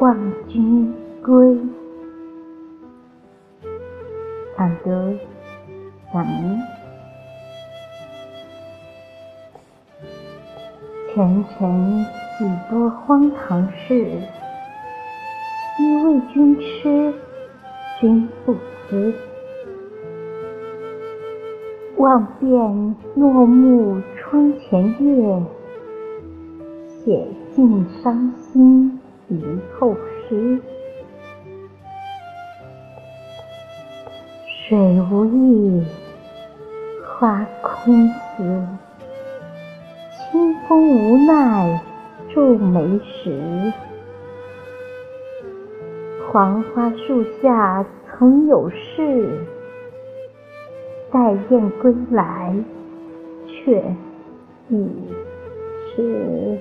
望君归。朗读，朗读。前尘几多荒唐事，一为君痴，君不知。望遍落木窗前月，写尽伤心遗后诗。水无意，花空思。清风无奈皱眉时，黄花树下曾有事。待雁归来，却已迟。